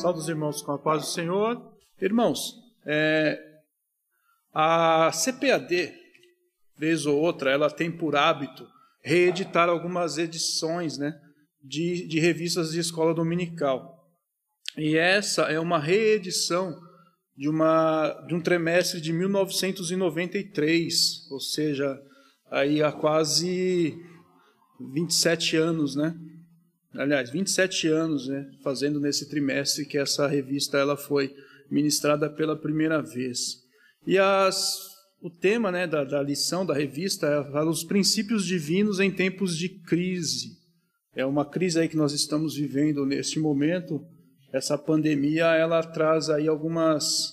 Salve os irmãos com a paz do Senhor. Irmãos, é, a CPAD, vez ou outra, ela tem por hábito reeditar algumas edições né, de, de revistas de escola dominical. E essa é uma reedição de, uma, de um trimestre de 1993, ou seja, aí há quase 27 anos, né? Aliás, 27 anos, né, fazendo nesse trimestre que essa revista ela foi ministrada pela primeira vez. E as, o tema né, da, da lição da revista é os princípios divinos em tempos de crise. É uma crise aí que nós estamos vivendo neste momento, essa pandemia ela traz aí algumas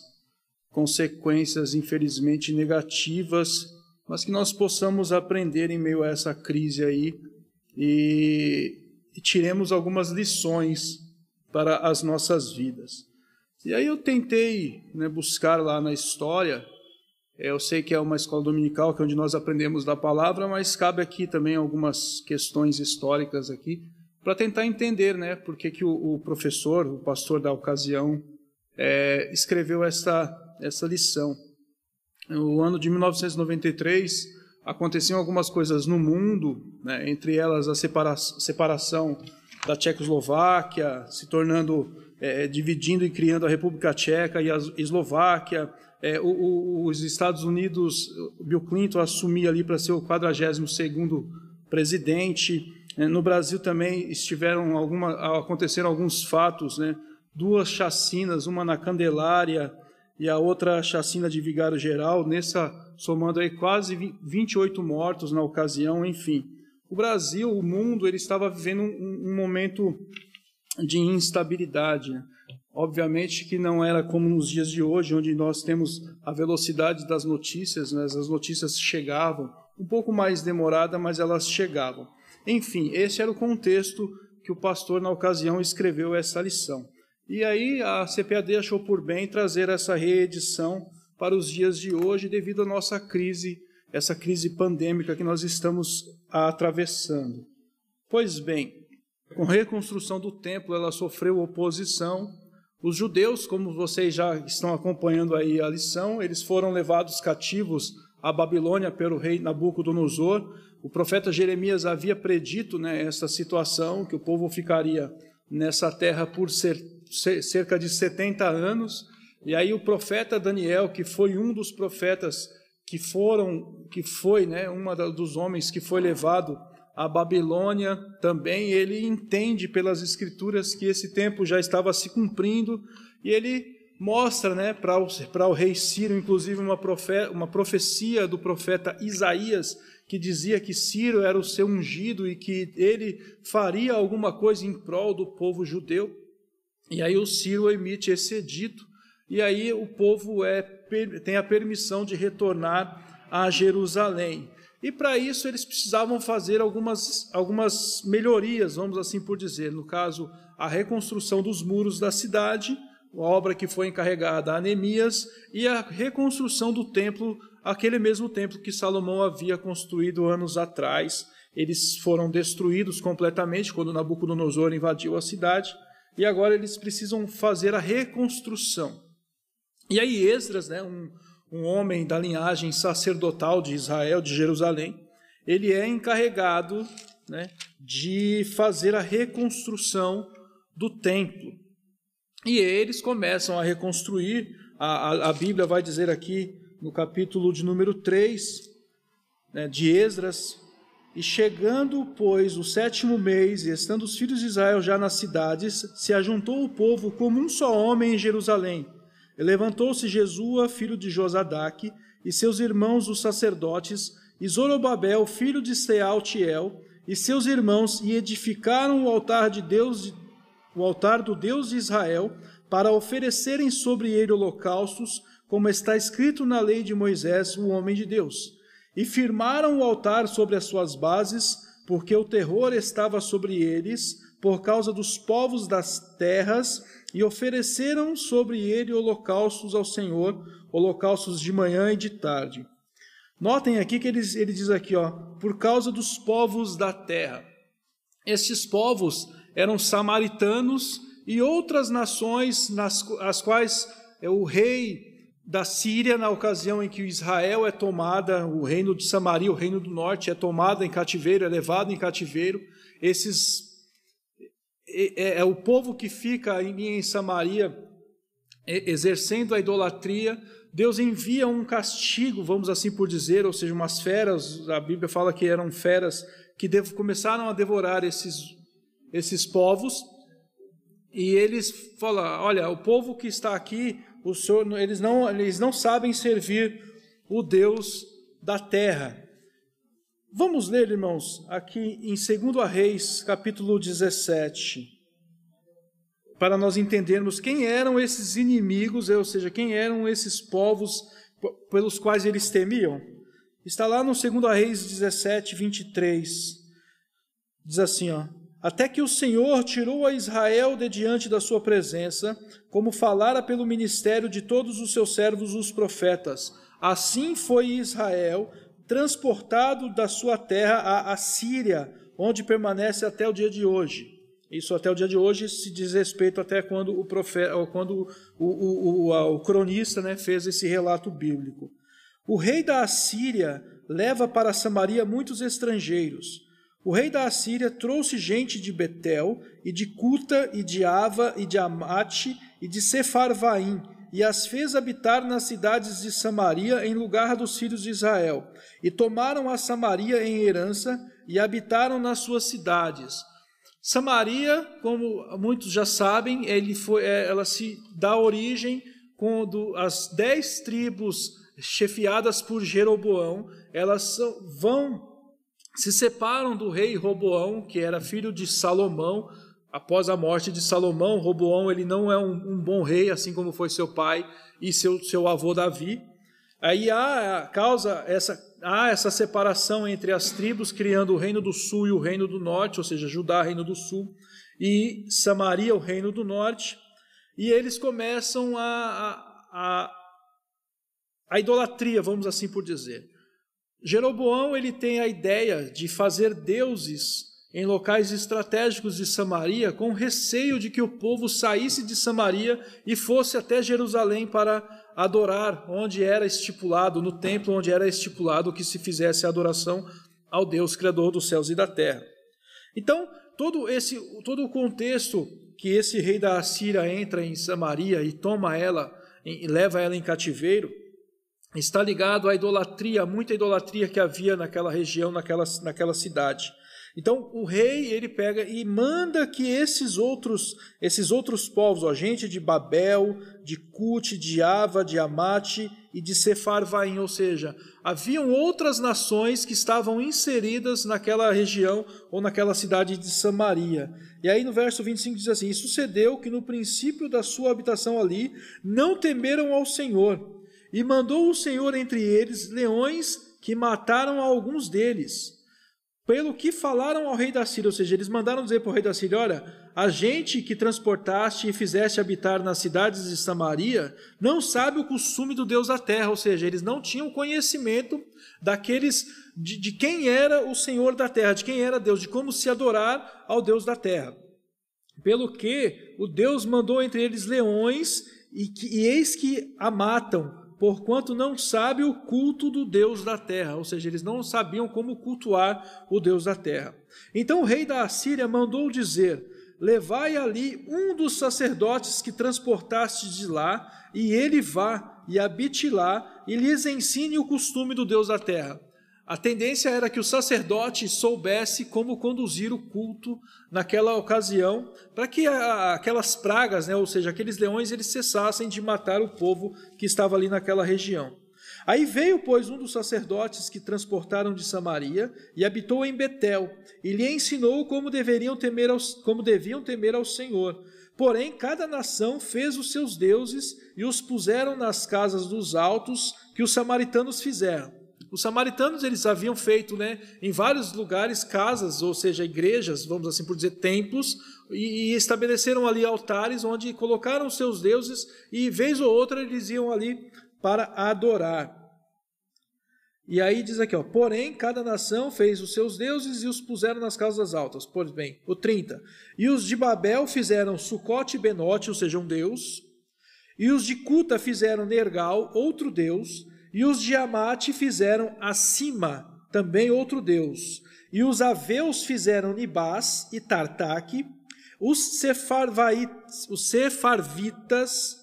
consequências infelizmente negativas, mas que nós possamos aprender em meio a essa crise aí e, e tiremos algumas lições para as nossas vidas. E aí eu tentei né, buscar lá na história, é, eu sei que é uma escola dominical, que é onde nós aprendemos da palavra, mas cabe aqui também algumas questões históricas aqui, para tentar entender né, por que, que o, o, professor, o pastor da ocasião, é, escreveu essa, essa lição. No ano de 1993, aconteciam algumas coisas no mundo, né, entre elas a separa separação da Tchecoslováquia, se tornando, é, dividindo e criando a República Tcheca e a Eslováquia, é, o, o, os Estados Unidos, Bill Clinton assumia ali para ser o 42º presidente, é, no Brasil também estiveram alguma, aconteceram alguns fatos, né? duas chacinas, uma na Candelária e a outra chacina de Vigário Geral, nessa somando aí quase 28 mortos na ocasião, enfim. O Brasil, o mundo, ele estava vivendo um, um momento de instabilidade. Né? Obviamente que não era como nos dias de hoje, onde nós temos a velocidade das notícias, né? as notícias chegavam, um pouco mais demorada, mas elas chegavam. Enfim, esse era o contexto que o pastor, na ocasião, escreveu essa lição. E aí a CPAD achou por bem trazer essa reedição para os dias de hoje, devido à nossa crise, essa crise pandêmica que nós estamos atravessando. Pois bem, com a reconstrução do templo, ela sofreu oposição. Os judeus, como vocês já estão acompanhando aí a lição, eles foram levados cativos à Babilônia pelo rei Nabucodonosor, o profeta Jeremias havia predito né, essa situação, que o povo ficaria nessa terra por ser, cerca de 70 anos. E aí o profeta Daniel, que foi um dos profetas que foram, que foi, né, uma dos homens que foi levado à Babilônia, também ele entende pelas escrituras que esse tempo já estava se cumprindo e ele mostra, né, para o, para o rei Ciro, inclusive uma, profe, uma profecia do profeta Isaías que dizia que Ciro era o seu ungido e que ele faria alguma coisa em prol do povo judeu. E aí o Ciro emite esse edito, e aí o povo é, tem a permissão de retornar a Jerusalém. E para isso eles precisavam fazer algumas, algumas melhorias, vamos assim por dizer. No caso, a reconstrução dos muros da cidade, a obra que foi encarregada a Neemias, e a reconstrução do templo aquele mesmo templo que Salomão havia construído anos atrás. Eles foram destruídos completamente quando Nabucodonosor invadiu a cidade, e agora eles precisam fazer a reconstrução. E aí Esdras, né, um, um homem da linhagem sacerdotal de Israel, de Jerusalém, ele é encarregado né, de fazer a reconstrução do templo. E eles começam a reconstruir, a, a, a Bíblia vai dizer aqui no capítulo de número 3 né, de Esdras. E chegando, pois, o sétimo mês, e estando os filhos de Israel já nas cidades, se ajuntou o povo como um só homem em Jerusalém. E levantou-se Jesua, filho de Josadaque, e seus irmãos os sacerdotes, e Zorobabel, filho de Sealtiel, e seus irmãos, e edificaram o altar de Deus, o altar do Deus de Israel, para oferecerem sobre ele holocaustos, como está escrito na lei de Moisés, o homem de Deus. E firmaram o altar sobre as suas bases, porque o terror estava sobre eles, por causa dos povos das terras, e ofereceram sobre ele holocaustos ao Senhor, holocaustos de manhã e de tarde. Notem aqui que ele, ele diz aqui, ó, por causa dos povos da terra. Estes povos eram samaritanos e outras nações, nas as quais é o rei da Síria, na ocasião em que Israel é tomada, o reino de Samaria, o reino do norte, é tomado em cativeiro, é levado em cativeiro. Esses é, é, é o povo que fica em, em Samaria exercendo a idolatria. Deus envia um castigo, vamos assim por dizer, ou seja, umas feras. A Bíblia fala que eram feras que começaram a devorar esses, esses povos. E eles falam: olha, o povo que está aqui Senhor, eles não, eles não sabem servir o Deus da terra. Vamos ler, irmãos, aqui em 2 Reis, capítulo 17, para nós entendermos quem eram esses inimigos, ou seja, quem eram esses povos pelos quais eles temiam. Está lá no 2 Reis 17, 23. Diz assim, ó até que o Senhor tirou a Israel de diante da sua presença, como falara pelo ministério de todos os seus servos os profetas. Assim foi Israel transportado da sua terra à Assíria, onde permanece até o dia de hoje. Isso até o dia de hoje se diz respeito até quando o profeta, quando o, o, o, o cronista né, fez esse relato bíblico. O rei da Assíria leva para Samaria muitos estrangeiros. O rei da Assíria trouxe gente de Betel, e de Cuta, e de Ava, e de Amate, e de Sefarvaim, e as fez habitar nas cidades de Samaria em lugar dos filhos de Israel. E tomaram a Samaria em herança, e habitaram nas suas cidades. Samaria, como muitos já sabem, foi, é, ela se dá origem quando as dez tribos chefiadas por Jeroboão, elas vão se separam do rei Roboão, que era filho de Salomão. Após a morte de Salomão, Roboão ele não é um, um bom rei, assim como foi seu pai e seu, seu avô Davi. Aí há causa essa há essa separação entre as tribos, criando o reino do sul e o reino do norte, ou seja, Judá, reino do sul, e Samaria, o reino do norte. E eles começam a, a, a, a idolatria, vamos assim por dizer. Jeroboão ele tem a ideia de fazer deuses em locais estratégicos de Samaria, com receio de que o povo saísse de Samaria e fosse até Jerusalém para adorar, onde era estipulado, no templo onde era estipulado que se fizesse a adoração ao Deus Criador dos céus e da terra. Então, todo esse todo o contexto que esse rei da Assíria entra em Samaria e toma ela, e leva ela em cativeiro, está ligado à idolatria, muita idolatria que havia naquela região, naquela, naquela cidade. Então o rei ele pega e manda que esses outros esses outros povos, a gente de Babel, de Cute, de Ava, de Amate e de Sefarvaim, ou seja, haviam outras nações que estavam inseridas naquela região ou naquela cidade de Samaria. E aí no verso 25 diz assim: E sucedeu que no princípio da sua habitação ali não temeram ao Senhor, e mandou o Senhor entre eles leões que mataram alguns deles. Pelo que falaram ao rei da Síria, ou seja, eles mandaram dizer para o rei da Síria: Olha, a gente que transportaste e fizeste habitar nas cidades de Samaria não sabe o costume do Deus da terra, ou seja, eles não tinham conhecimento daqueles de, de quem era o Senhor da terra, de quem era Deus, de como se adorar ao Deus da terra. Pelo que o Deus mandou entre eles leões e, que, e eis que a matam, porquanto não sabe o culto do Deus da terra, ou seja, eles não sabiam como cultuar o Deus da terra. Então o rei da Assíria mandou dizer: Levai ali um dos sacerdotes que transportaste de lá, e ele vá e habite lá, e lhes ensine o costume do Deus da terra. A tendência era que o sacerdote soubesse como conduzir o culto naquela ocasião, para que aquelas pragas, né, ou seja, aqueles leões, eles cessassem de matar o povo que estava ali naquela região. Aí veio, pois, um dos sacerdotes que transportaram de Samaria e habitou em Betel, e lhe ensinou como deveriam temer aos, como deviam temer ao Senhor. Porém, cada nação fez os seus deuses e os puseram nas casas dos altos que os samaritanos fizeram. Os samaritanos eles haviam feito, né, em vários lugares casas, ou seja, igrejas, vamos assim por dizer, templos, e, e estabeleceram ali altares onde colocaram seus deuses e vez ou outra eles iam ali para adorar. E aí diz aqui, ó, porém, cada nação fez os seus deuses e os puseram nas casas altas. Pois bem, o 30. E os de Babel fizeram Sucote e Benote, ou seja, um deus. E os de Cuta fizeram Nergal, outro deus. E os de Amate fizeram Acima, também outro deus. E os aveus fizeram Nibás e Tartaque. Os, os sefarvitas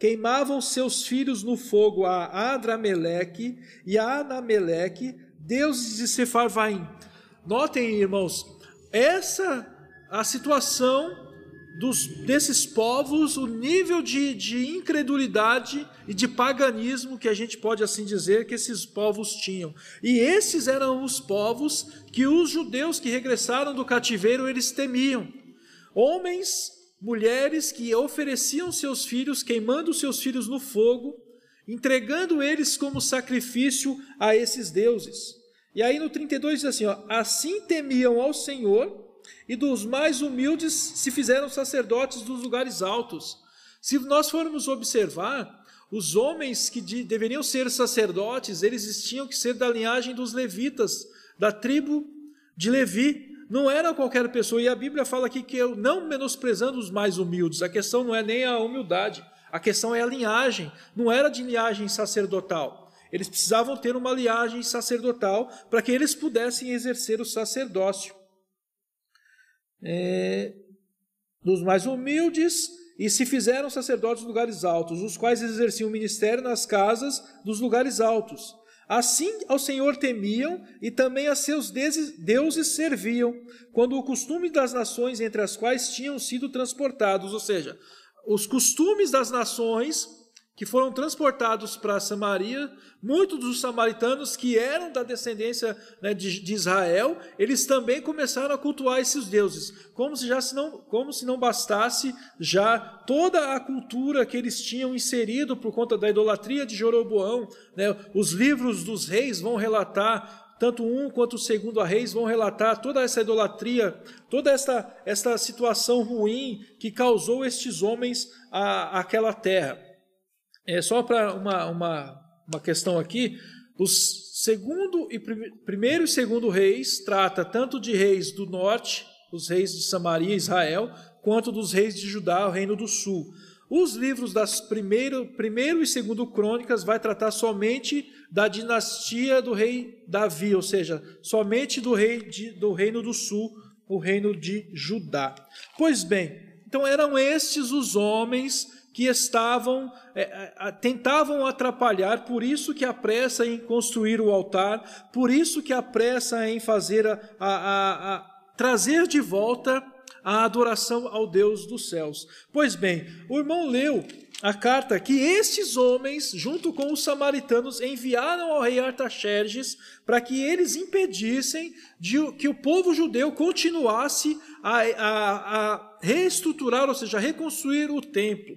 queimavam seus filhos no fogo a Adrameleque e a Anameleque, deuses de Sefarvaim. Notem, irmãos, essa a situação dos, desses povos, o nível de, de incredulidade e de paganismo que a gente pode assim dizer que esses povos tinham. E esses eram os povos que os judeus que regressaram do cativeiro eles temiam. Homens mulheres que ofereciam seus filhos, queimando seus filhos no fogo, entregando eles como sacrifício a esses deuses. E aí no 32 diz assim: ó, assim temiam ao Senhor, e dos mais humildes se fizeram sacerdotes dos lugares altos. Se nós formos observar, os homens que de, deveriam ser sacerdotes, eles tinham que ser da linhagem dos levitas, da tribo de Levi, não era qualquer pessoa, e a Bíblia fala aqui que eu não menosprezando os mais humildes, a questão não é nem a humildade, a questão é a linhagem, não era de linhagem sacerdotal. Eles precisavam ter uma linhagem sacerdotal para que eles pudessem exercer o sacerdócio. É, dos mais humildes, e se fizeram sacerdotes dos lugares altos, os quais exerciam o ministério nas casas dos lugares altos. Assim ao Senhor temiam e também a seus deuses serviam, quando o costume das nações entre as quais tinham sido transportados, ou seja, os costumes das nações que foram transportados para Samaria, muitos dos samaritanos que eram da descendência né, de, de, Israel, eles também começaram a cultuar esses deuses, como se já se não, como se não bastasse já toda a cultura que eles tinham inserido por conta da idolatria de Jeroboão. Né, os livros dos reis vão relatar tanto um quanto o segundo a reis vão relatar toda essa idolatria, toda esta, esta situação ruim que causou estes homens àquela terra. É, só para uma, uma, uma questão aqui, os segundo e primeiro e segundo reis trata tanto de reis do norte, os reis de Samaria, Israel, quanto dos reis de Judá, o reino do sul. Os livros das primeiro, primeiro e segundo crônicas vai tratar somente da dinastia do rei Davi, ou seja, somente do rei de, do reino do sul, o reino de Judá. Pois bem, então eram estes os homens que estavam é, é tentavam atrapalhar, por isso que a pressa em construir o altar, por isso que a pressa em fazer a, a, a trazer de volta a adoração ao Deus dos céus. Pois bem, o irmão leu a carta que estes homens, junto com os samaritanos, enviaram ao rei Artaxerxes para que eles impedissem de, que o povo judeu continuasse a, a, a reestruturar, ou seja, a reconstruir o templo.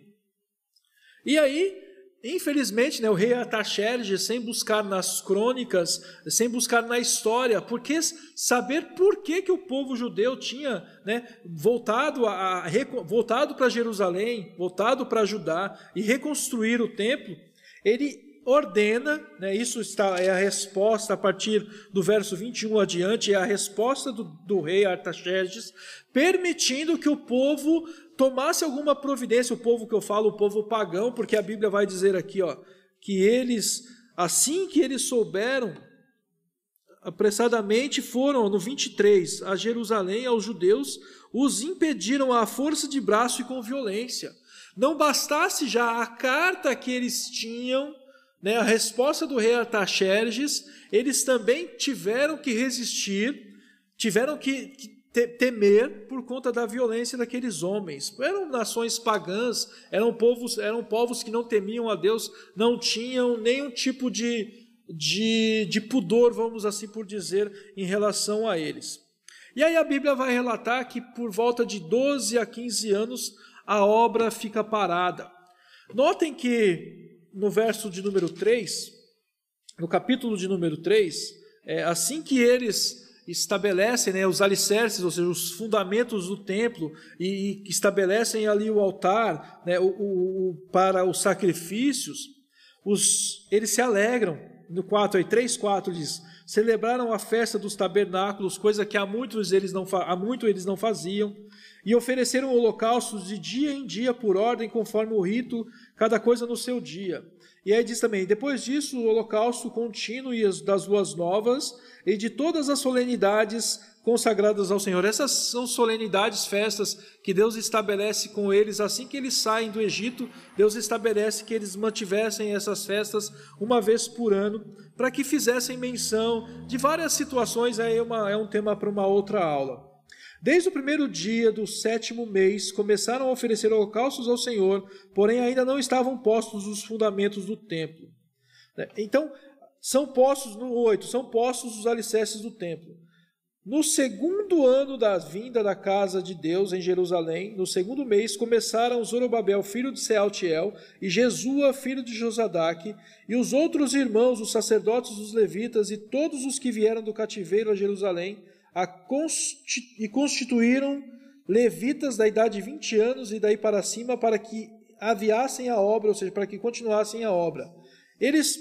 E aí, infelizmente, né, o rei Artaxerxes, sem buscar nas crônicas, sem buscar na história, porque saber por que, que o povo judeu tinha né, voltado, a, voltado para Jerusalém, voltado para Judá e reconstruir o templo, ele ordena, né, isso está, é a resposta a partir do verso 21 adiante, é a resposta do, do rei Artaxerxes, permitindo que o povo tomasse alguma providência, o povo que eu falo, o povo pagão, porque a Bíblia vai dizer aqui, ó, que eles, assim que eles souberam, apressadamente foram, no 23, a Jerusalém, aos judeus, os impediram à força de braço e com violência. Não bastasse já a carta que eles tinham, né, a resposta do rei Artaxerxes, eles também tiveram que resistir, tiveram que, que temer por conta da violência daqueles homens. Eram nações pagãs, eram povos, eram povos que não temiam a Deus, não tinham nenhum tipo de, de, de pudor, vamos assim por dizer, em relação a eles. E aí a Bíblia vai relatar que por volta de 12 a 15 anos a obra fica parada. Notem que no verso de número 3, no capítulo de número 3, é, assim que eles estabelecem né, os alicerces, ou seja, os fundamentos do templo, e, e estabelecem ali o altar né, o, o, o, para os sacrifícios, os, eles se alegram no 4 aí, 3, 4 diz: celebraram a festa dos tabernáculos, coisa que há muitos eles não, há muito eles não faziam, e ofereceram holocaustos de dia em dia por ordem, conforme o rito, cada coisa no seu dia. E aí diz também: depois disso, o holocausto contínuo e das luas novas, e de todas as solenidades consagradas ao Senhor. Essas são solenidades, festas que Deus estabelece com eles assim que eles saem do Egito. Deus estabelece que eles mantivessem essas festas uma vez por ano, para que fizessem menção de várias situações. Aí é, uma, é um tema para uma outra aula. Desde o primeiro dia do sétimo mês, começaram a oferecer holocaustos ao Senhor, porém ainda não estavam postos os fundamentos do templo. Então, são postos, no 8, são postos os alicerces do templo. No segundo ano da vinda da casa de Deus em Jerusalém, no segundo mês, começaram Zorobabel, filho de Sealtiel, e Jesua, filho de Josadaque, e os outros irmãos, os sacerdotes, os levitas, e todos os que vieram do cativeiro a Jerusalém, e constituíram levitas da idade de 20 anos e daí para cima, para que aviassem a obra, ou seja, para que continuassem a obra. Eles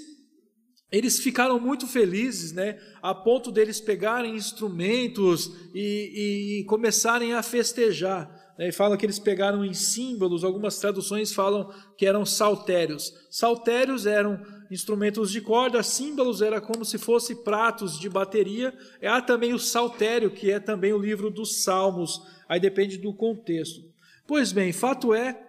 eles ficaram muito felizes, né, a ponto deles pegarem instrumentos e, e começarem a festejar. Né, e falam que eles pegaram em símbolos, algumas traduções falam que eram saltérios. Saltérios eram instrumentos de corda, símbolos era como se fossem pratos de bateria. Há também o saltério, que é também o livro dos Salmos, aí depende do contexto. Pois bem, fato é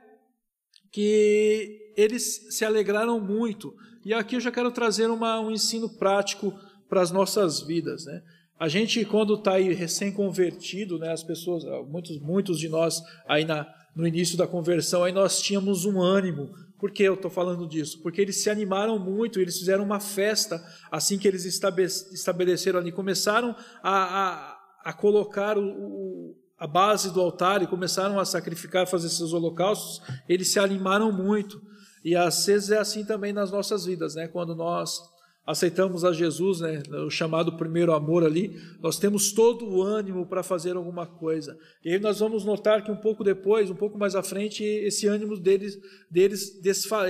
que eles se alegraram muito e aqui eu já quero trazer uma, um ensino prático para as nossas vidas. Né? A gente, quando está aí recém-convertido, né, as pessoas, muitos, muitos de nós aí na, no início da conversão, aí nós tínhamos um ânimo. Por que eu estou falando disso? Porque eles se animaram muito, eles fizeram uma festa assim que eles estabeleceram ali, começaram a, a, a colocar o, o, a base do altar e começaram a sacrificar, fazer seus holocaustos, eles se animaram muito. E às vezes é assim também nas nossas vidas, né? Quando nós aceitamos a Jesus, né, o chamado primeiro amor ali, nós temos todo o ânimo para fazer alguma coisa. E aí nós vamos notar que um pouco depois, um pouco mais à frente, esse ânimo deles, deles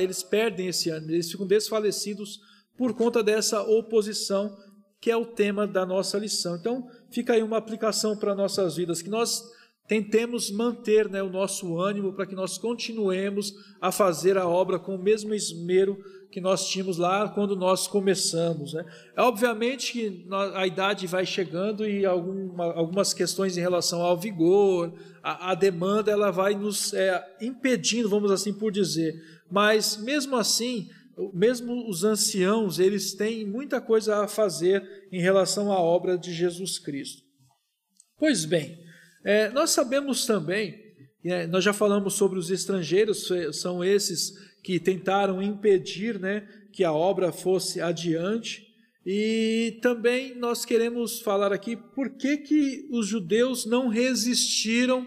eles perdem esse ânimo, eles ficam desfalecidos por conta dessa oposição, que é o tema da nossa lição. Então, fica aí uma aplicação para nossas vidas, que nós tentemos manter né, o nosso ânimo para que nós continuemos a fazer a obra com o mesmo esmero que nós tínhamos lá quando nós começamos. Né? É obviamente que a idade vai chegando e alguma, algumas questões em relação ao vigor, a, a demanda, ela vai nos é, impedindo, vamos assim por dizer. Mas mesmo assim, mesmo os anciãos, eles têm muita coisa a fazer em relação à obra de Jesus Cristo. Pois bem, é, nós sabemos também, é, nós já falamos sobre os estrangeiros, são esses que tentaram impedir né, que a obra fosse adiante. E também nós queremos falar aqui por que, que os judeus não resistiram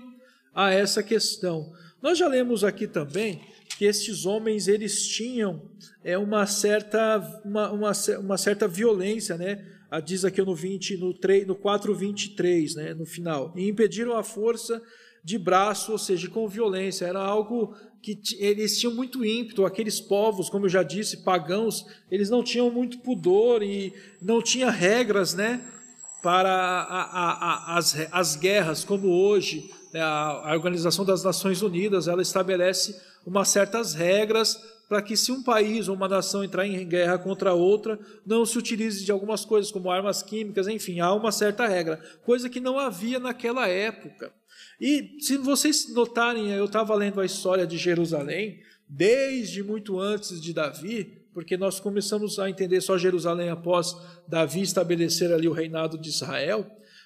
a essa questão. Nós já lemos aqui também que estes homens eles tinham é, uma, certa, uma, uma, uma certa violência, né? a, diz aqui no 20, no, 3, no 4:23, né, no final. E impediram a força de braço, ou seja, com violência. Era algo que eles tinham muito ímpeto. Aqueles povos, como eu já disse, pagãos, eles não tinham muito pudor e não tinha regras, né, para a, a, a, as, as guerras, como hoje. Né, a Organização das Nações Unidas ela estabelece umas certas regras para que se um país ou uma nação entrar em guerra contra outra, não se utilize de algumas coisas como armas químicas, enfim, há uma certa regra, coisa que não havia naquela época. E se vocês notarem, eu estava lendo a história de Jerusalém, desde muito antes de Davi, porque nós começamos a entender só Jerusalém após Davi estabelecer ali o reinado de Israel.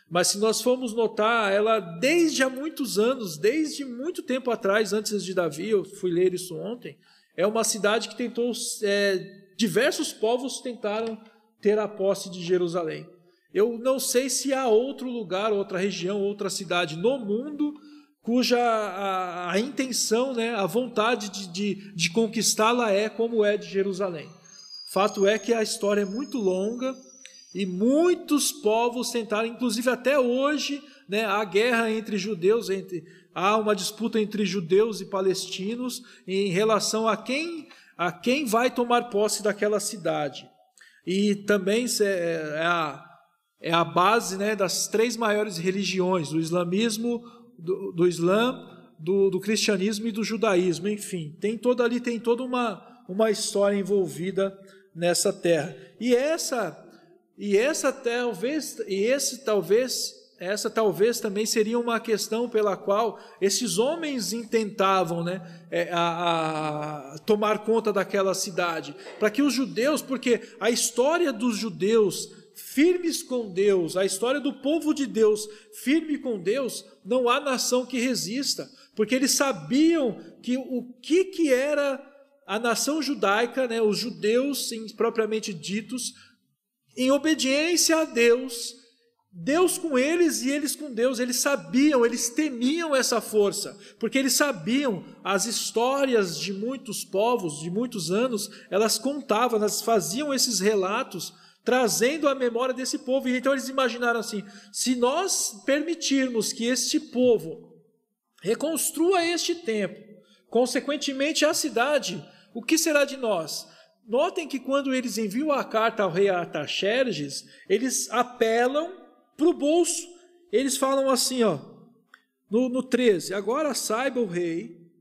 Mas se nós formos notar, ela desde há muitos anos, desde muito tempo atrás, antes de Davi, eu fui ler isso ontem, é uma cidade que tentou, é, diversos povos tentaram ter a posse de Jerusalém. Eu não sei se há outro lugar, outra região, outra cidade no mundo cuja a, a intenção, né, a vontade de, de, de conquistá-la é como é de Jerusalém. Fato é que a história é muito longa e muitos povos tentaram, inclusive até hoje, né, a guerra entre judeus, entre há uma disputa entre judeus e palestinos em relação a quem, a quem vai tomar posse daquela cidade. e também é, é a, é a base né, das três maiores religiões, do islamismo, do, do islã, do, do, cristianismo e do judaísmo, enfim, tem toda ali tem toda uma, uma história envolvida nessa terra. E essa e essa talvez e esse talvez essa talvez também seria uma questão pela qual esses homens intentavam né, é, a, a tomar conta daquela cidade, para que os judeus, porque a história dos judeus firmes com Deus, a história do povo de Deus firme com Deus, não há nação que resista, porque eles sabiam que o que, que era a nação judaica, né, os judeus propriamente ditos, em obediência a Deus, Deus com eles e eles com Deus, eles sabiam, eles temiam essa força, porque eles sabiam as histórias de muitos povos, de muitos anos, elas contavam, elas faziam esses relatos, trazendo a memória desse povo. E então eles imaginaram assim: se nós permitirmos que este povo reconstrua este templo, consequentemente a cidade, o que será de nós? Notem que quando eles enviam a carta ao rei Artaxerxes, eles apelam para o bolso. Eles falam assim, ó, no, no 13: Agora saiba o rei,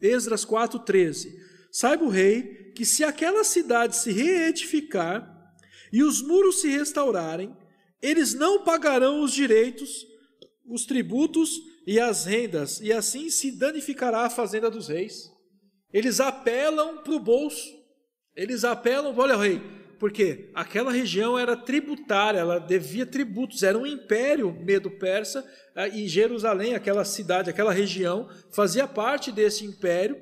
Esdras 4,13: Saiba o rei que se aquela cidade se reedificar e os muros se restaurarem, eles não pagarão os direitos, os tributos e as rendas, e assim se danificará a fazenda dos reis. Eles apelam para o bolso, eles apelam, olha, rei, porque aquela região era tributária, ela devia tributos, era um império medo-persa, eh, e Jerusalém, aquela cidade, aquela região, fazia parte desse império,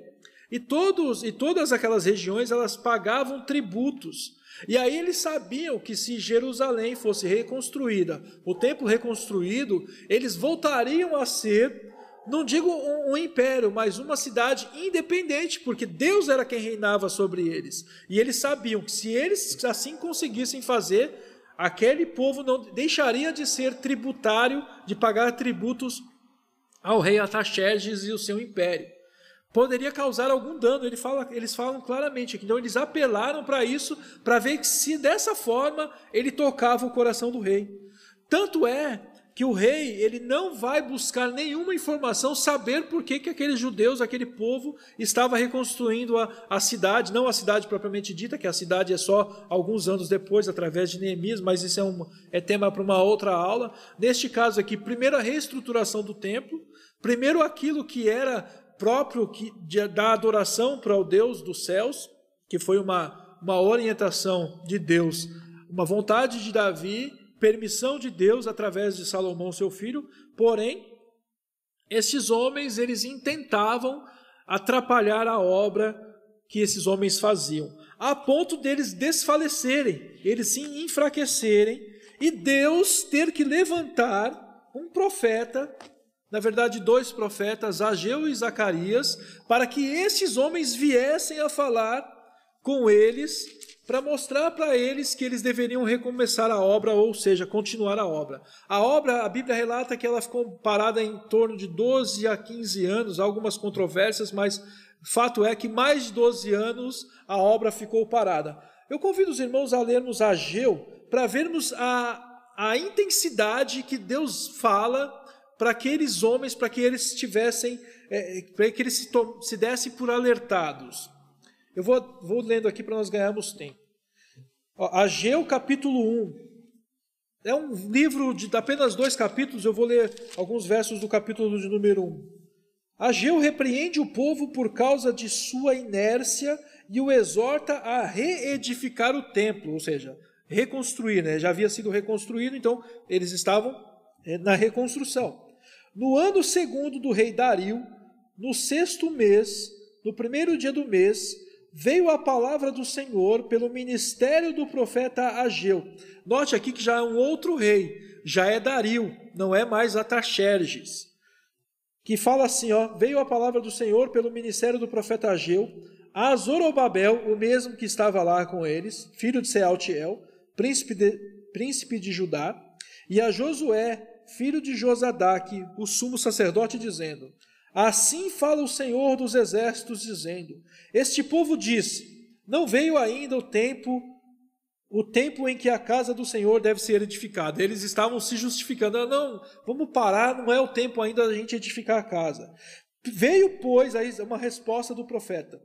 e todos e todas aquelas regiões elas pagavam tributos. E aí eles sabiam que se Jerusalém fosse reconstruída, o templo reconstruído, eles voltariam a ser não digo um, um, império, mas uma cidade independente, porque Deus era quem reinava sobre eles. E eles sabiam que se eles assim conseguissem fazer, aquele povo não deixaria de ser tributário, de pagar tributos ao rei Ataxerxes e o seu império. Poderia causar algum dano, ele fala, eles falam claramente aqui. Então eles apelaram para isso, para ver se dessa forma ele tocava o coração do rei. Tanto é que o rei ele não vai buscar nenhuma informação, saber por que, que aqueles judeus, aquele povo, estava reconstruindo a, a cidade, não a cidade propriamente dita, que a cidade é só alguns anos depois, através de Neemias, mas isso é, um, é tema para uma outra aula. Neste caso aqui, primeiro a reestruturação do templo, primeiro aquilo que era próprio que, de, da adoração para o Deus dos céus, que foi uma, uma orientação de Deus, uma vontade de Davi permissão de Deus através de Salomão, seu filho, porém, esses homens, eles intentavam atrapalhar a obra que esses homens faziam, a ponto deles desfalecerem, eles se enfraquecerem, e Deus ter que levantar um profeta, na verdade, dois profetas, Ageu e Zacarias, para que esses homens viessem a falar com eles para mostrar para eles que eles deveriam recomeçar a obra, ou seja, continuar a obra. A obra, a Bíblia relata que ela ficou parada em torno de 12 a 15 anos, algumas controvérsias, mas fato é que mais de 12 anos a obra ficou parada. Eu convido os irmãos a lermos Ageu para vermos a, a intensidade que Deus fala para aqueles homens, para que eles tivessem, é, para que eles se, se dessem por alertados. Eu vou, vou lendo aqui para nós ganharmos tempo. Ó, Ageu capítulo 1. É um livro de apenas dois capítulos, eu vou ler alguns versos do capítulo de número 1. Ageu repreende o povo por causa de sua inércia e o exorta a reedificar o templo, ou seja, reconstruir, né? já havia sido reconstruído, então eles estavam é, na reconstrução. No ano segundo do rei Dario, no sexto mês, no primeiro dia do mês, veio a palavra do Senhor pelo ministério do profeta Ageu. Note aqui que já é um outro rei, já é Dario, não é mais Ataxerxes. Que fala assim, ó, veio a palavra do Senhor pelo ministério do profeta Ageu a Zorobabel, o mesmo que estava lá com eles, filho de Sealtiel, príncipe de, príncipe de Judá, e a Josué, filho de Josadaque, o sumo sacerdote, dizendo: Assim fala o Senhor dos exércitos, dizendo: Este povo disse: Não veio ainda o tempo o tempo em que a casa do Senhor deve ser edificada. Eles estavam se justificando. Ah, não, vamos parar, não é o tempo ainda da gente edificar a casa. Veio, pois, aí uma resposta do profeta.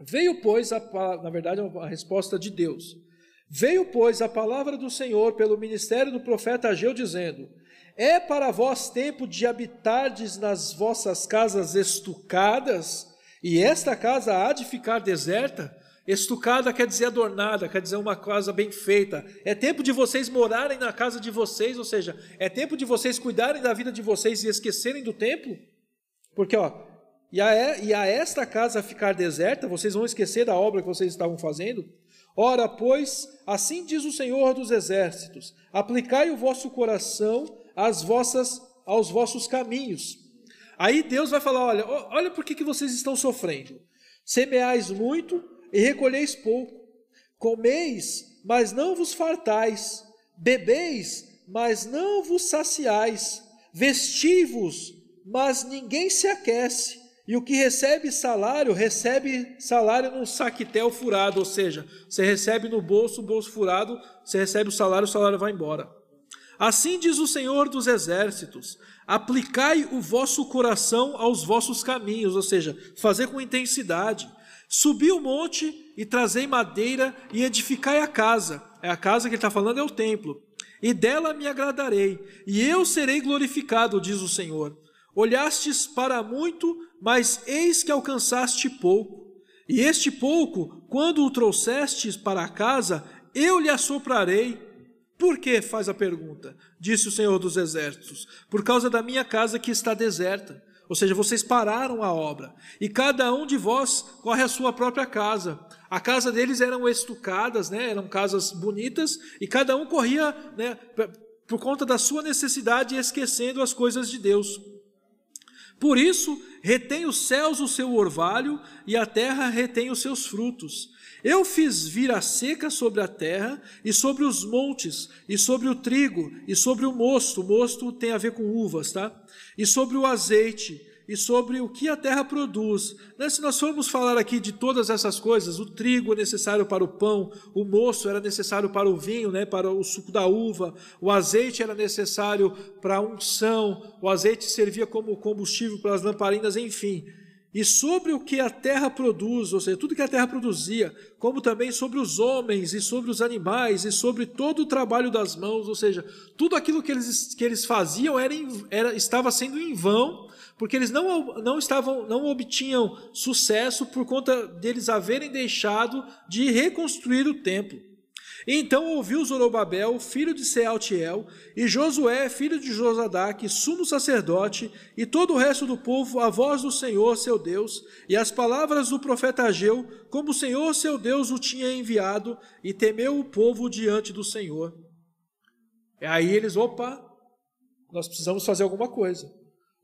Veio, pois, a, na verdade, a resposta de Deus. Veio, pois, a palavra do Senhor pelo ministério do profeta Ageu, dizendo: É para vós tempo de habitardes nas vossas casas estucadas, e esta casa há de ficar deserta? Estucada quer dizer adornada, quer dizer uma casa bem feita. É tempo de vocês morarem na casa de vocês, ou seja, é tempo de vocês cuidarem da vida de vocês e esquecerem do templo? Porque, ó, e a, e a esta casa ficar deserta, vocês vão esquecer da obra que vocês estavam fazendo? Ora, pois, assim diz o Senhor dos Exércitos: aplicai o vosso coração às vossas, aos vossos caminhos. Aí Deus vai falar: olha, olha por que, vocês estão sofrendo. Semeais muito e recolheis pouco. Comeis, mas não vos fartais. Bebeis, mas não vos saciais. Vestivos, mas ninguém se aquece. E o que recebe salário, recebe salário num saquetel furado, ou seja, você recebe no bolso, o bolso furado, você recebe o salário, o salário vai embora. Assim diz o Senhor dos Exércitos: aplicai o vosso coração aos vossos caminhos, ou seja, fazer com intensidade. Subi o monte e trazei madeira e edificai a casa. É a casa que ele está falando, é o templo. E dela me agradarei, e eu serei glorificado, diz o Senhor. Olhastes para muito, mas eis que alcançaste pouco. E este pouco, quando o trouxestes para casa, eu lhe assoprarei. Por que? faz a pergunta, disse o Senhor dos Exércitos. Por causa da minha casa que está deserta. Ou seja, vocês pararam a obra. E cada um de vós corre a sua própria casa. A casa deles eram estucadas, né? eram casas bonitas, e cada um corria né, por conta da sua necessidade, esquecendo as coisas de Deus. Por isso, retém os céus o seu orvalho e a terra retém os seus frutos. Eu fiz vir a seca sobre a terra e sobre os montes, e sobre o trigo, e sobre o mosto. O mosto tem a ver com uvas, tá? E sobre o azeite, e sobre o que a terra produz. Né? Se nós formos falar aqui de todas essas coisas, o trigo é necessário para o pão, o moço era necessário para o vinho, né? para o suco da uva, o azeite era necessário para a unção, o azeite servia como combustível para as lamparinas, enfim e sobre o que a terra produz, ou seja, tudo que a terra produzia, como também sobre os homens e sobre os animais e sobre todo o trabalho das mãos, ou seja, tudo aquilo que eles, que eles faziam era, era estava sendo em vão, porque eles não, não estavam, não obtinham sucesso por conta deles haverem deixado de reconstruir o templo. Então ouviu Zorobabel, filho de Sealtiel, e Josué, filho de Josadaque, sumo sacerdote, e todo o resto do povo, a voz do Senhor, seu Deus, e as palavras do profeta Ageu, como o Senhor, seu Deus, o tinha enviado, e temeu o povo diante do Senhor. E aí eles, opa, nós precisamos fazer alguma coisa.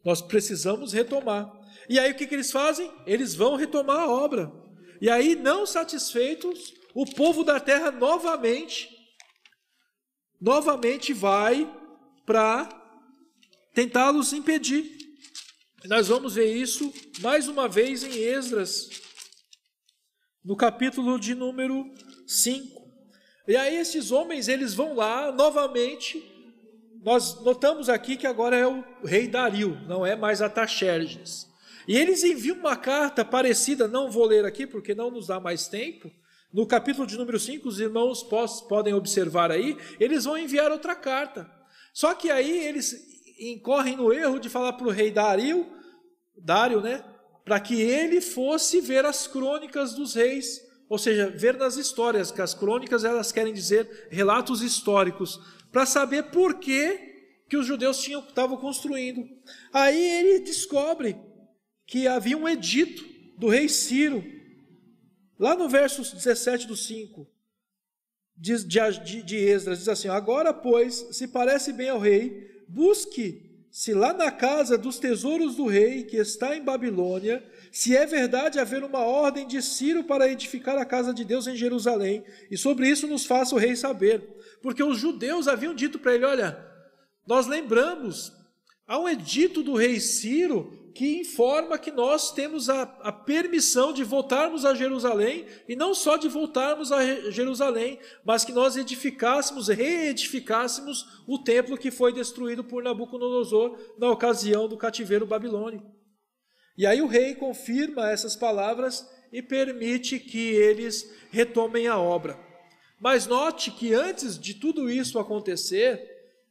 Nós precisamos retomar. E aí o que, que eles fazem? Eles vão retomar a obra. E aí, não satisfeitos, o povo da terra novamente, novamente vai para tentá-los impedir. Nós vamos ver isso mais uma vez em Esdras, no capítulo de número 5. E aí esses homens, eles vão lá novamente. Nós notamos aqui que agora é o rei Dario, não é mais Ataxerxes. E eles enviam uma carta parecida, não vou ler aqui porque não nos dá mais tempo, no capítulo de número 5, os irmãos podem observar aí, eles vão enviar outra carta. Só que aí eles incorrem no erro de falar para o rei Dario, Dário, né? Para que ele fosse ver as crônicas dos reis, ou seja, ver nas histórias, que as crônicas elas querem dizer relatos históricos, para saber por que, que os judeus tinham estavam construindo. Aí ele descobre que havia um edito do rei Ciro, Lá no verso 17 do 5 de, de, de Esdras, diz assim: Agora, pois, se parece bem ao rei, busque-se lá na casa dos tesouros do rei, que está em Babilônia, se é verdade haver uma ordem de Ciro para edificar a casa de Deus em Jerusalém, e sobre isso nos faça o rei saber. Porque os judeus haviam dito para ele: Olha, nós lembramos, há um edito do rei Ciro que informa que nós temos a, a, permissão de voltarmos a Jerusalém, e não só de voltarmos a Jerusalém, mas que nós edificássemos, reedificássemos o templo que foi destruído por Nabucodonosor na ocasião do cativeiro babilônico. E aí o rei confirma essas palavras e permite que eles retomem a obra. Mas note que antes de tudo isso acontecer,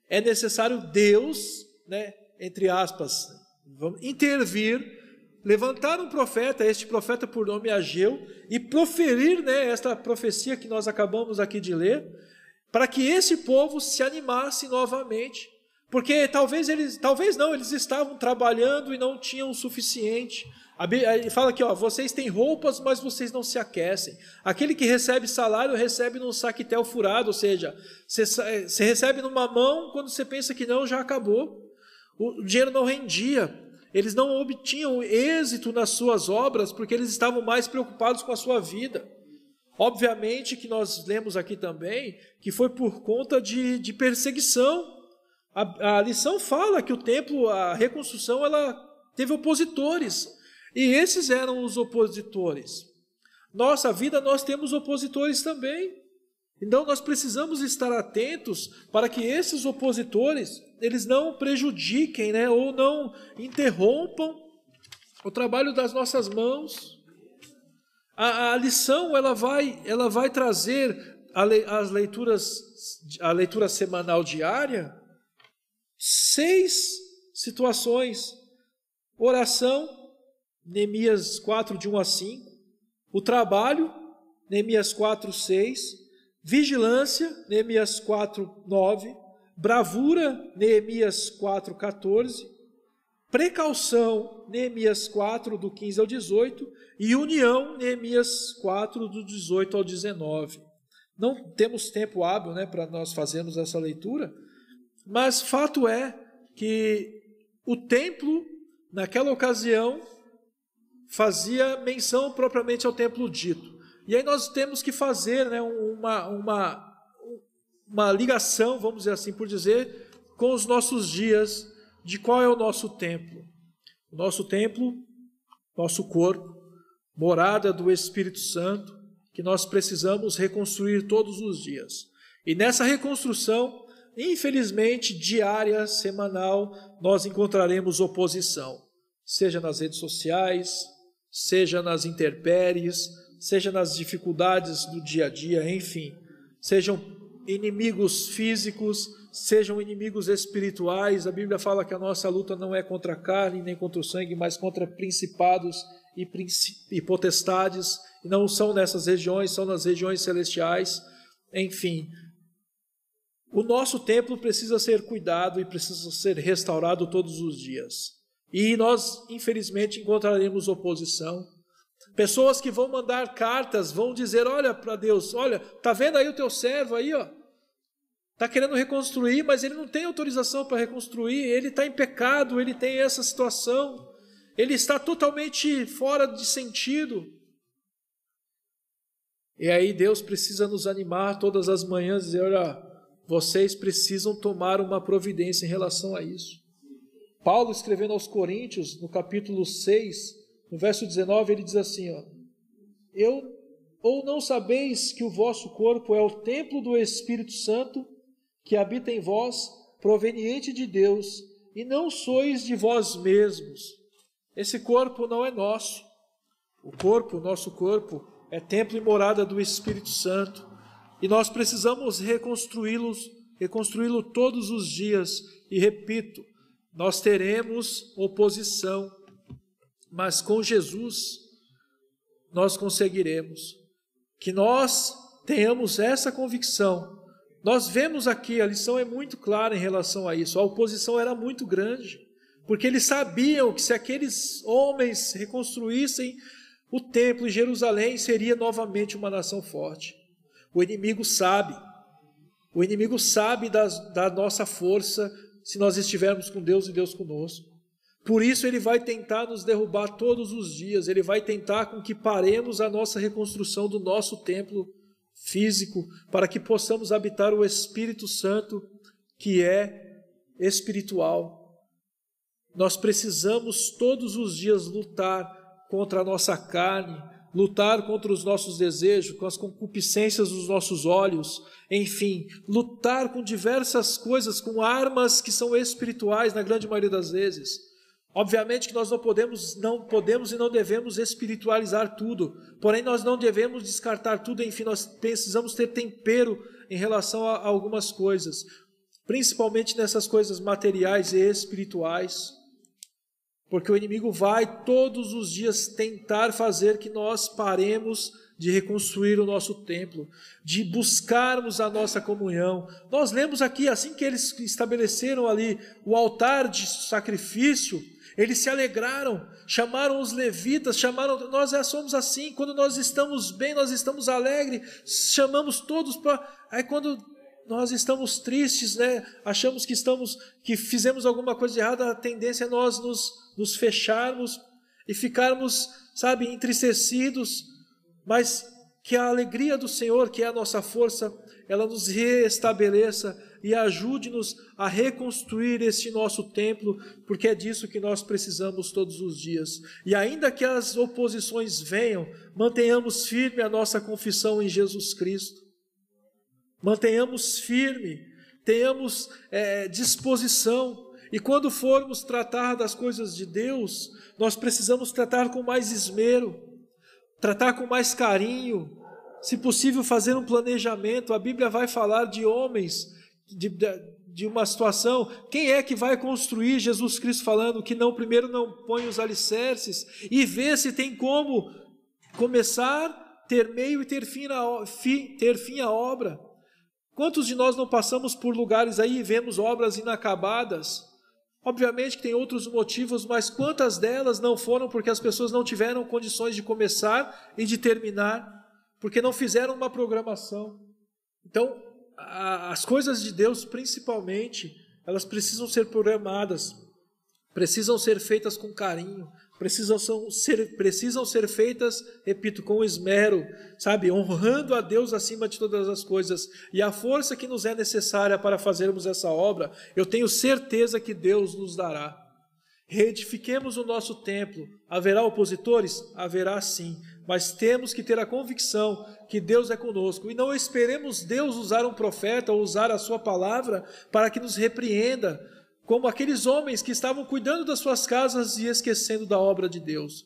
é necessário Deus, né, entre aspas, intervir, levantar um profeta, este profeta por nome Ageu, e proferir né, esta profecia que nós acabamos aqui de ler, para que esse povo se animasse novamente. Porque talvez eles, talvez não, eles estavam trabalhando e não tinham o suficiente. Ele fala aqui, ó, vocês têm roupas, mas vocês não se aquecem. Aquele que recebe salário recebe num saquetel furado, ou seja, você, você recebe numa mão, quando você pensa que não, já acabou. O dinheiro não rendia. Eles não obtinham êxito nas suas obras porque eles estavam mais preocupados com a sua vida. Obviamente que nós lemos aqui também que foi por conta de, de perseguição. A, a lição fala que o templo, a reconstrução, ela teve opositores. E esses eram os opositores. Nossa vida, nós temos opositores também. Então nós precisamos estar atentos para que esses opositores eles não prejudiquem, né, ou não interrompam o trabalho das nossas mãos. A, a lição ela vai ela vai trazer le, as leituras a leitura semanal diária seis situações: oração, Neemias 4 de 1 a 5, o trabalho, Neemias 4 6, Vigilância, Neemias 4, 9. Bravura, Neemias 4, 14. Precaução, Neemias 4, do 15 ao 18. E união, Neemias 4, do 18 ao 19. Não temos tempo hábil né, para nós fazermos essa leitura, mas fato é que o templo, naquela ocasião, fazia menção propriamente ao templo dito. E aí nós temos que fazer né, uma, uma, uma ligação, vamos dizer assim por dizer, com os nossos dias, de qual é o nosso templo. O nosso templo, nosso corpo, morada do Espírito Santo, que nós precisamos reconstruir todos os dias. E nessa reconstrução, infelizmente, diária, semanal, nós encontraremos oposição, seja nas redes sociais, seja nas intempéries, seja nas dificuldades do dia a dia, enfim, sejam inimigos físicos, sejam inimigos espirituais. A Bíblia fala que a nossa luta não é contra a carne nem contra o sangue, mas contra principados e, e potestades, e não são nessas regiões, são nas regiões celestiais. Enfim, o nosso templo precisa ser cuidado e precisa ser restaurado todos os dias. E nós, infelizmente, encontraremos oposição, Pessoas que vão mandar cartas, vão dizer: olha para Deus, olha, tá vendo aí o teu servo aí, ó? Está querendo reconstruir, mas ele não tem autorização para reconstruir, ele está em pecado, ele tem essa situação, ele está totalmente fora de sentido. E aí Deus precisa nos animar todas as manhãs e dizer: olha, vocês precisam tomar uma providência em relação a isso. Paulo escrevendo aos Coríntios, no capítulo 6, no verso 19 ele diz assim: ó, Eu ou não sabeis que o vosso corpo é o templo do Espírito Santo que habita em vós, proveniente de Deus, e não sois de vós mesmos. Esse corpo não é nosso. O corpo, nosso corpo, é templo e morada do Espírito Santo, e nós precisamos reconstruí-lo, reconstruí-lo todos os dias. E repito, nós teremos oposição mas com Jesus nós conseguiremos. Que nós tenhamos essa convicção. Nós vemos aqui, a lição é muito clara em relação a isso. A oposição era muito grande, porque eles sabiam que se aqueles homens reconstruíssem o templo em Jerusalém, seria novamente uma nação forte. O inimigo sabe, o inimigo sabe das, da nossa força se nós estivermos com Deus e Deus conosco. Por isso ele vai tentar nos derrubar todos os dias, ele vai tentar com que paremos a nossa reconstrução do nosso templo físico, para que possamos habitar o Espírito Santo, que é espiritual. nós precisamos todos os dias lutar contra a nossa carne, lutar contra os nossos desejos, com as concupiscências dos nossos olhos, enfim, lutar com diversas coisas, com armas que são espirituais na grande maioria das vezes. Obviamente que nós não podemos, não podemos e não devemos espiritualizar tudo, porém nós não devemos descartar tudo, enfim, nós precisamos ter tempero em relação a algumas coisas, principalmente nessas coisas materiais e espirituais. Porque o inimigo vai todos os dias tentar fazer que nós paremos de reconstruir o nosso templo, de buscarmos a nossa comunhão. Nós lemos aqui, assim que eles estabeleceram ali o altar de sacrifício, eles se alegraram, chamaram os levitas, chamaram, nós já somos assim, quando nós estamos bem, nós estamos alegres, chamamos todos para. Aí quando nós estamos tristes, né? Achamos que estamos, que fizemos alguma coisa errada, a tendência é nós nos nos fecharmos e ficarmos, sabe, entristecidos, mas que a alegria do Senhor, que é a nossa força, ela nos restabeleça e ajude-nos a reconstruir este nosso templo, porque é disso que nós precisamos todos os dias. E ainda que as oposições venham, mantenhamos firme a nossa confissão em Jesus Cristo. Mantenhamos firme, tenhamos é, disposição e quando formos tratar das coisas de Deus, nós precisamos tratar com mais esmero, tratar com mais carinho, se possível, fazer um planejamento. A Bíblia vai falar de homens, de, de uma situação. Quem é que vai construir? Jesus Cristo falando que não, primeiro não põe os alicerces e vê se tem como começar, ter meio e ter fim, na, ter fim a obra. Quantos de nós não passamos por lugares aí e vemos obras inacabadas? Obviamente que tem outros motivos, mas quantas delas não foram porque as pessoas não tiveram condições de começar e de terminar, porque não fizeram uma programação. Então, a, as coisas de Deus, principalmente, elas precisam ser programadas, precisam ser feitas com carinho, precisam ser, precisam ser feitas, repito, com esmero, sabe, honrando a Deus acima de todas as coisas. E a força que nos é necessária para fazermos essa obra, eu tenho certeza que Deus nos dará. Reedifiquemos o nosso templo. Haverá opositores? Haverá sim. Mas temos que ter a convicção que Deus é conosco. E não esperemos Deus usar um profeta ou usar a sua palavra para que nos repreenda, como aqueles homens que estavam cuidando das suas casas e esquecendo da obra de Deus.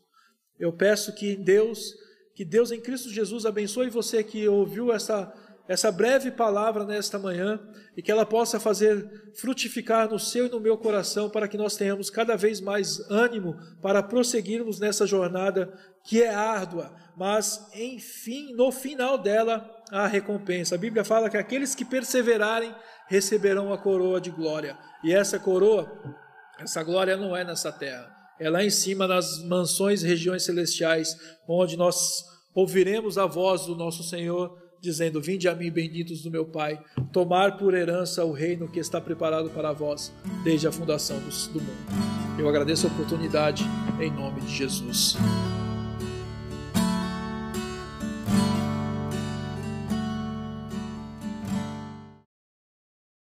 Eu peço que Deus, que Deus em Cristo Jesus abençoe você que ouviu essa essa breve palavra nesta manhã e que ela possa fazer frutificar no seu e no meu coração para que nós tenhamos cada vez mais ânimo para prosseguirmos nessa jornada que é árdua, mas enfim, no final dela a recompensa. A Bíblia fala que aqueles que perseverarem receberão a coroa de glória. E essa coroa, essa glória não é nessa terra, é lá em cima nas mansões e regiões celestiais, onde nós ouviremos a voz do nosso Senhor dizendo: Vinde a mim, benditos do meu Pai, tomar por herança o reino que está preparado para vós desde a fundação do mundo. Eu agradeço a oportunidade em nome de Jesus.